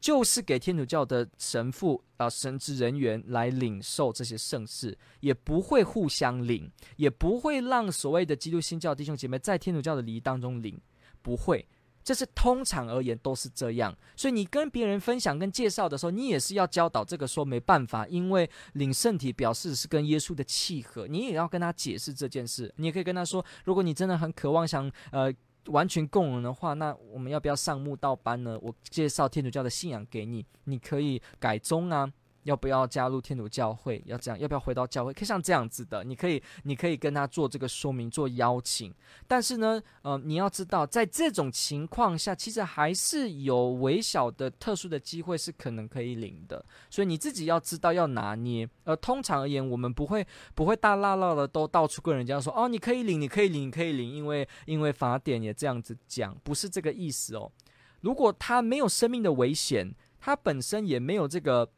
就是给天主教的神父啊、神职人员来领受这些圣事，也不会互相领，也不会让所谓的基督新教弟兄姐妹在天主教的礼仪当中领，不会。这是通常而言都是这样，所以你跟别人分享跟介绍的时候，你也是要教导这个说没办法，因为领圣体表示是跟耶稣的契合，你也要跟他解释这件事。你也可以跟他说，如果你真的很渴望想呃完全共融的话，那我们要不要上慕道班呢？我介绍天主教的信仰给你，你可以改宗啊。要不要加入天主教会？要这样？要不要回到教会？可以像这样子的，你可以，你可以跟他做这个说明，做邀请。但是呢，呃，你要知道，在这种情况下，其实还是有微小的特殊的机会是可能可以领的。所以你自己要知道要拿捏。而通常而言，我们不会不会大剌剌的都到处跟人家说哦，你可以领，你可以领，你可以领，因为因为法典也这样子讲，不是这个意思哦。如果他没有生命的危险，他本身也没有这个。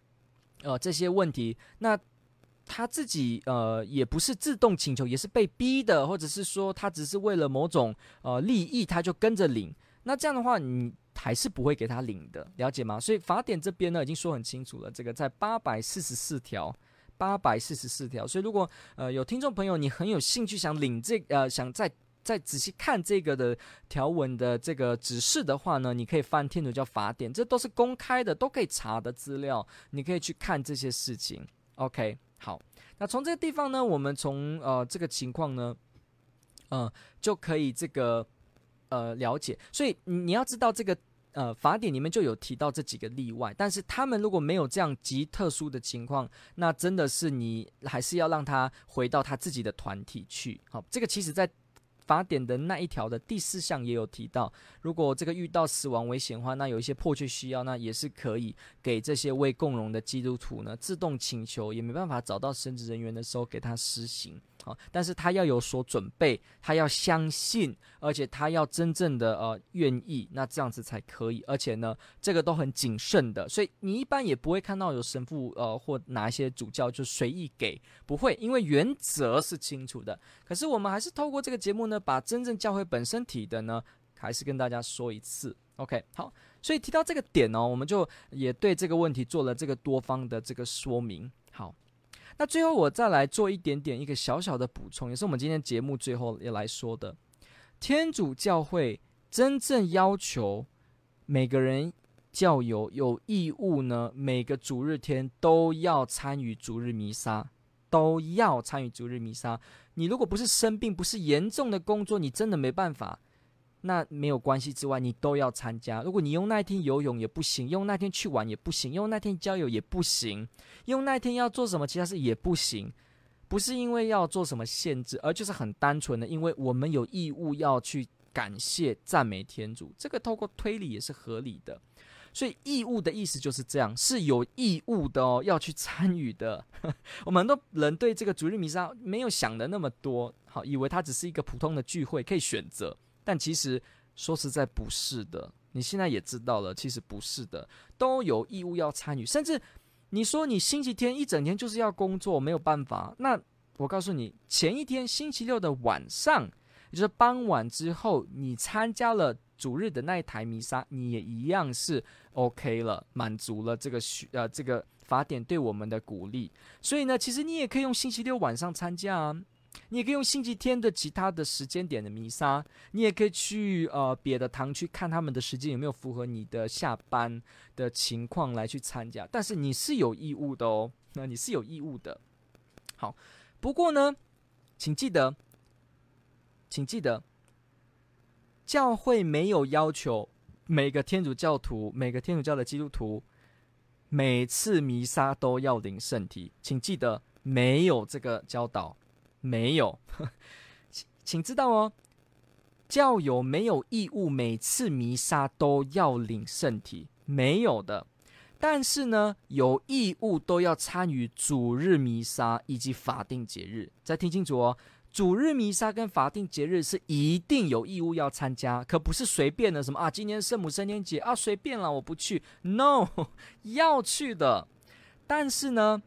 呃，这些问题，那他自己呃也不是自动请求，也是被逼的，或者是说他只是为了某种呃利益，他就跟着领。那这样的话，你还是不会给他领的，了解吗？所以法典这边呢已经说很清楚了，这个在八百四十四条。八百四十四条。所以如果呃有听众朋友你很有兴趣想领这呃想再再仔细看这个的条文的这个指示的话呢，你可以翻天主教法典，这都是公开的，都可以查的资料，你可以去看这些事情。OK，好，那从这个地方呢，我们从呃这个情况呢，嗯、就可以这个呃了解。所以你要知道这个。呃，法典里面就有提到这几个例外，但是他们如果没有这样极特殊的情况，那真的是你还是要让他回到他自己的团体去。好，这个其实在法典的那一条的第四项也有提到，如果这个遇到死亡危险的话，那有一些迫切需要，那也是可以给这些未共荣的基督徒呢自动请求，也没办法找到神职人员的时候给他施行。好，但是他要有所准备，他要相信，而且他要真正的呃愿意，那这样子才可以。而且呢，这个都很谨慎的，所以你一般也不会看到有神父呃或哪一些主教就随意给，不会，因为原则是清楚的。可是我们还是透过这个节目呢，把真正教会本身体的呢，还是跟大家说一次。OK，好，所以提到这个点哦，我们就也对这个问题做了这个多方的这个说明。好。那最后我再来做一点点一个小小的补充，也是我们今天节目最后要来说的。天主教会真正要求每个人教友有义务呢，每个主日天都要参与主日弥撒，都要参与主日弥撒。你如果不是生病，不是严重的工作，你真的没办法。那没有关系之外，你都要参加。如果你用那天游泳也不行，用那天去玩也不行，用那天交友也不行，用那天要做什么其他事也不行。不是因为要做什么限制，而就是很单纯的，因为我们有义务要去感谢赞美天主。这个透过推理也是合理的。所以义务的意思就是这样，是有义务的哦，要去参与的。(laughs) 我们很多人对这个主日弥撒没有想的那么多，好，以为它只是一个普通的聚会，可以选择。但其实说实在不是的，你现在也知道了，其实不是的，都有义务要参与。甚至你说你星期天一整天就是要工作，没有办法。那我告诉你，前一天星期六的晚上，也就是傍晚之后，你参加了主日的那一台弥撒，你也一样是 OK 了，满足了这个需呃这个法典对我们的鼓励。所以呢，其实你也可以用星期六晚上参加啊。你也可以用星期天的其他的时间点的弥撒，你也可以去呃别的堂区看他们的时间有没有符合你的下班的情况来去参加，但是你是有义务的哦，那你是有义务的。好，不过呢，请记得，请记得，教会没有要求每个天主教徒、每个天主教的基督徒每次弥撒都要领圣体，请记得没有这个教导。没有，(laughs) 请请知道哦，教友没有义务每次弥撒都要领圣体，没有的。但是呢，有义务都要参与主日弥撒以及法定节日。再听清楚哦，主日弥撒跟法定节日是一定有义务要参加，可不是随便的。什么啊？今年圣母升天节啊，随便了，我不去。No，(laughs) 要去的。但是呢，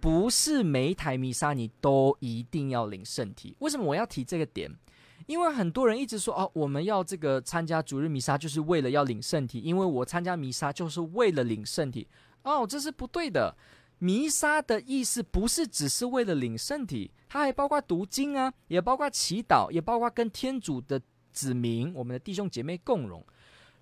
不是每一台弥撒你都一定要领圣体。为什么我要提这个点？因为很多人一直说哦，我们要这个参加主日弥撒就是为了要领圣体，因为我参加弥撒就是为了领圣体。哦，这是不对的。弥撒的意思不是只是为了领圣体，它还包括读经啊，也包括祈祷，也包括跟天主的子民、我们的弟兄姐妹共融。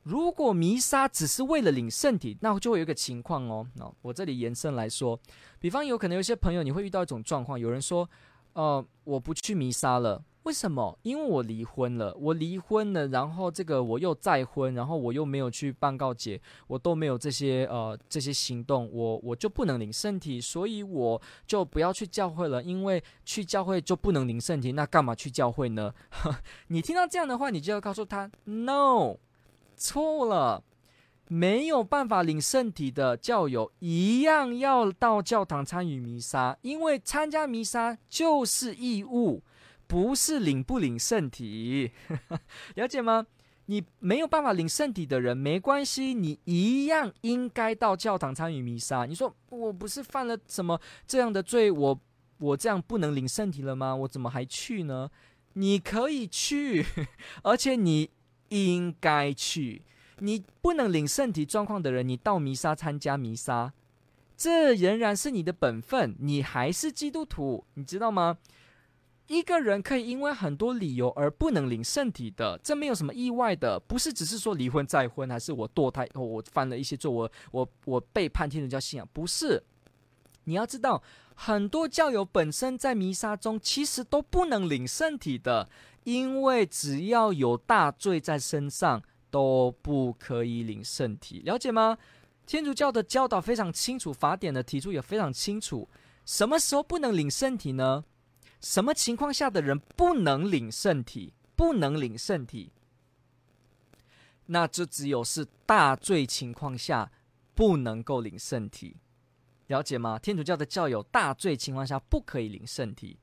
如果弥撒只是为了领圣体，那就会有一个情况哦。那我这里延伸来说，比方有可能有些朋友你会遇到一种状况，有人说，呃，我不去弥撒了，为什么？因为我离婚了，我离婚了，然后这个我又再婚，然后我又没有去办告解，我都没有这些呃这些行动，我我就不能领圣体，所以我就不要去教会了，因为去教会就不能领圣体，那干嘛去教会呢？(laughs) 你听到这样的话，你就要告诉他，no。错了，没有办法领圣体的教友一样要到教堂参与弥撒，因为参加弥撒就是义务，不是领不领圣体，(laughs) 了解吗？你没有办法领圣体的人没关系，你一样应该到教堂参与弥撒。你说我不是犯了什么这样的罪，我我这样不能领圣体了吗？我怎么还去呢？你可以去，(laughs) 而且你。应该去，你不能领圣体状况的人，你到弥撒参加弥撒，这仍然是你的本分，你还是基督徒，你知道吗？一个人可以因为很多理由而不能领圣体的，这没有什么意外的，不是只是说离婚再婚，还是我堕胎后我犯了一些错，我我我背叛天主教信仰，不是。你要知道，很多教友本身在弥撒中其实都不能领圣体的，因为只要有大罪在身上，都不可以领圣体。了解吗？天主教的教导非常清楚，法典的提出也非常清楚，什么时候不能领圣体呢？什么情况下的人不能领圣体？不能领圣体，那就只有是大罪情况下不能够领圣体，了解吗？天主教的教友大罪情况下不可以领圣体，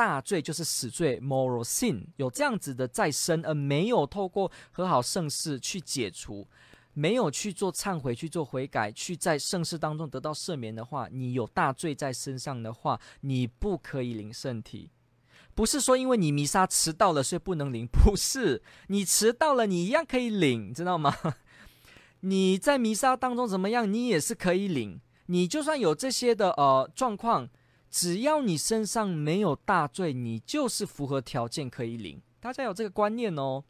大罪就是死罪 （moral sin），有这样子的在身，而没有透过和好圣事去解除。没有去做忏悔、去做悔改、去在圣事当中得到赦免的话，你有大罪在身上的话，你不可以领圣体。不是说因为你弥撒迟到了，所以不能领，(laughs) 不是。你迟到了，你一样可以领，知道吗？你在弥撒当中怎么样，你也是可以领。你就算有这些的呃状况，只要你身上没有大罪，你就是符合条件可以领。大家有这个观念哦。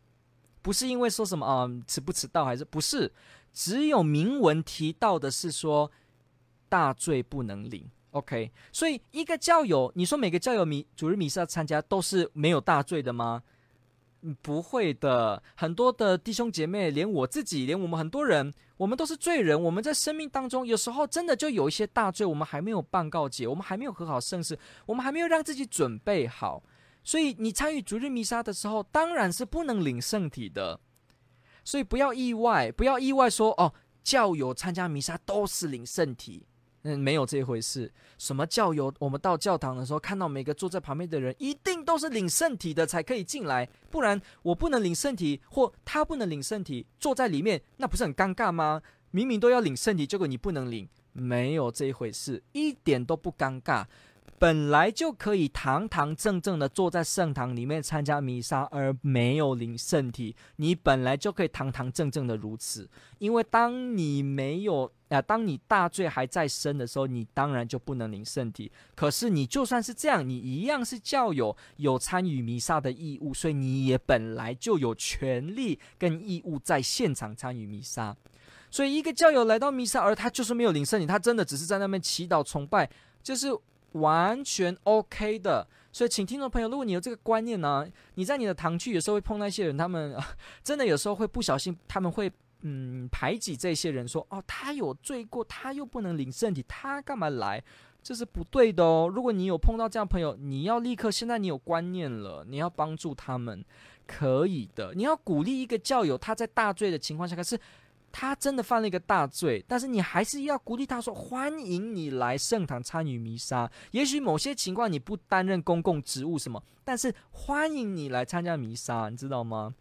不是因为说什么啊，迟不迟到还是不是？只有明文提到的是说大罪不能领，OK？所以一个教友，你说每个教友米主日米撒参加都是没有大罪的吗？不会的，很多的弟兄姐妹，连我自己，连我们很多人，我们都是罪人。我们在生命当中，有时候真的就有一些大罪，我们还没有办告解，我们还没有和好圣事，我们还没有让自己准备好。所以你参与主日弥撒的时候，当然是不能领圣体的。所以不要意外，不要意外说哦，教友参加弥撒都是领圣体，嗯，没有这一回事。什么教友？我们到教堂的时候，看到每个坐在旁边的人，一定都是领圣体的才可以进来，不然我不能领圣体，或他不能领圣体，坐在里面，那不是很尴尬吗？明明都要领圣体，结果你不能领，没有这一回事，一点都不尴尬。本来就可以堂堂正正的坐在圣堂里面参加弥撒，而没有领圣体。你本来就可以堂堂正正的如此，因为当你没有啊、当你大罪还在身的时候，你当然就不能领圣体。可是你就算是这样，你一样是教友，有参与弥撒的义务，所以你也本来就有权利跟义务在现场参与弥撒。所以一个教友来到弥撒，而他就是没有领圣体，他真的只是在那边祈祷崇拜，就是。完全 OK 的，所以请听众朋友，如果你有这个观念呢，你在你的堂区有时候会碰到一些人，他们 (laughs) 真的有时候会不小心，他们会嗯排挤这些人，说哦，他有罪过，他又不能领圣体，他干嘛来？这是不对的哦。如果你有碰到这样朋友，你要立刻，现在你有观念了，你要帮助他们，可以的。你要鼓励一个教友，他在大罪的情况下，可是。他真的犯了一个大罪，但是你还是要鼓励他说：“欢迎你来圣堂参与弥撒。也许某些情况你不担任公共职务什么，但是欢迎你来参加弥撒，你知道吗？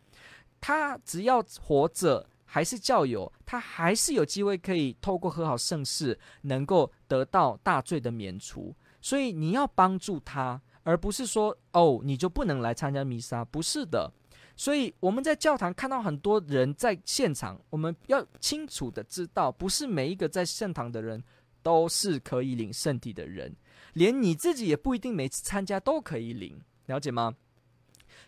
他只要活着还是教友，他还是有机会可以透过和好圣事，能够得到大罪的免除。所以你要帮助他，而不是说哦，你就不能来参加弥撒。不是的。”所以我们在教堂看到很多人在现场，我们要清楚的知道，不是每一个在圣堂的人都是可以领圣体的人，连你自己也不一定每次参加都可以领，了解吗？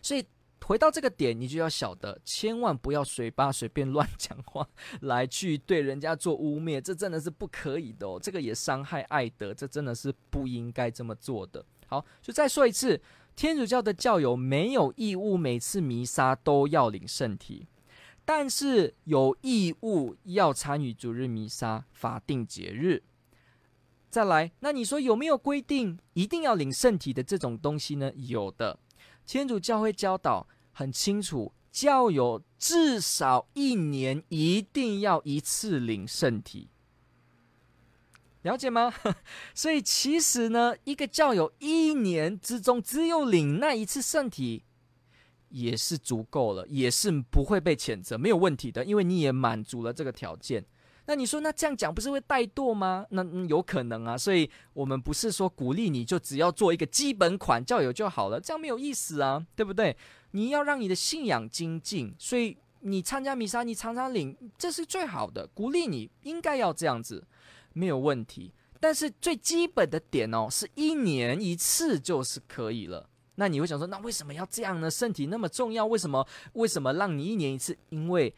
所以回到这个点，你就要晓得，千万不要随巴随便乱讲话，来去对人家做污蔑，这真的是不可以的哦，这个也伤害爱德，这真的是不应该这么做的。好，就再说一次。天主教的教友没有义务每次弥撒都要领圣体，但是有义务要参与主日弥撒、法定节日。再来，那你说有没有规定一定要领圣体的这种东西呢？有的，天主教会教导很清楚，教友至少一年一定要一次领圣体。了解吗？(laughs) 所以其实呢，一个教友一年之中只有领那一次圣体，也是足够了，也是不会被谴责，没有问题的，因为你也满足了这个条件。那你说，那这样讲不是会怠惰吗？那、有可能啊。所以我们不是说鼓励你就只要做一个基本款教友就好了，这样没有意思啊，对不对？你要让你的信仰精进，所以你参加弥撒，你常常领，这是最好的，鼓励你应该要这样子。没有问题。但是最基本的点哦，是一年一次就是可以了。那你会想说，那为什么要这样呢？身体那么重要，为什么为什么让你一年一次？因为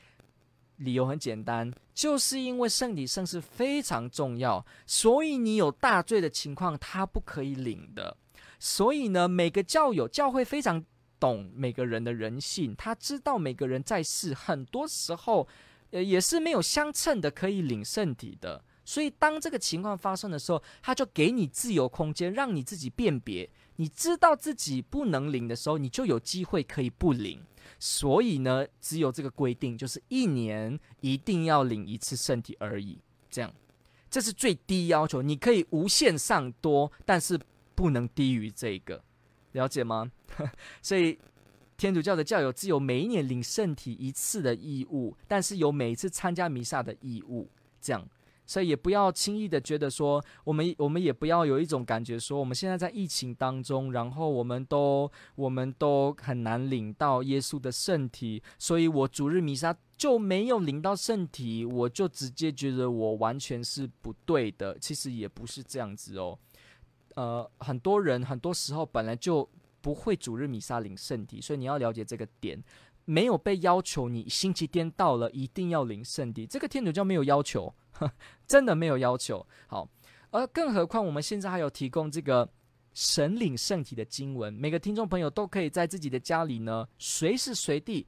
理由很简单，就是因为圣体圣事非常重要，所以你有大罪的情况，他不可以领的。所以呢，每个教友教会非常懂每个人的人性，他知道每个人在世很多时候，呃，也是没有相称的可以领圣体的。所以，当这个情况发生的时候，他就给你自由空间，让你自己辨别。你知道自己不能领的时候，你就有机会可以不领。所以呢，只有这个规定，就是一年一定要领一次圣体而已。这样，这是最低要求。你可以无限上多，但是不能低于这个，了解吗？(laughs) 所以，天主教的教友只有每一年领圣体一次的义务，但是有每一次参加弥撒的义务。这样。所以也不要轻易的觉得说，我们我们也不要有一种感觉说，我们现在在疫情当中，然后我们都我们都很难领到耶稣的圣体，所以我主日弥撒就没有领到圣体，我就直接觉得我完全是不对的。其实也不是这样子哦，呃，很多人很多时候本来就不会主日弥撒领圣体，所以你要了解这个点，没有被要求你星期天到了一定要领圣体，这个天主教没有要求。(laughs) 真的没有要求好，而更何况我们现在还有提供这个神领圣体的经文，每个听众朋友都可以在自己的家里呢，随时随地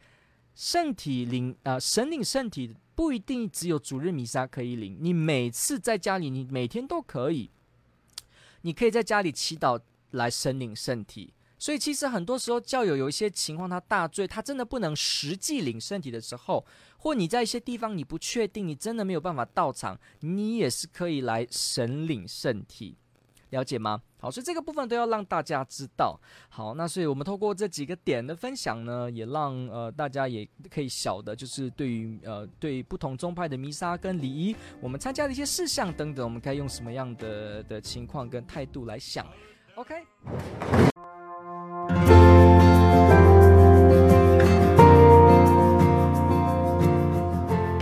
圣体领啊、神领圣体不一定只有主日弥撒可以领，你每次在家里，你每天都可以，你可以在家里祈祷来神领圣体。所以其实很多时候教友有一些情况，他大罪，他真的不能实际领圣体的时候，或你在一些地方你不确定，你真的没有办法到场，你也是可以来神领圣体，了解吗？好，所以这个部分都要让大家知道。好，那所以我们透过这几个点的分享呢，也让呃大家也可以晓得，就是对于呃对不同宗派的弥撒跟礼仪，我们参加的一些事项等等，我们该用什么样的的情况跟态度来想？OK。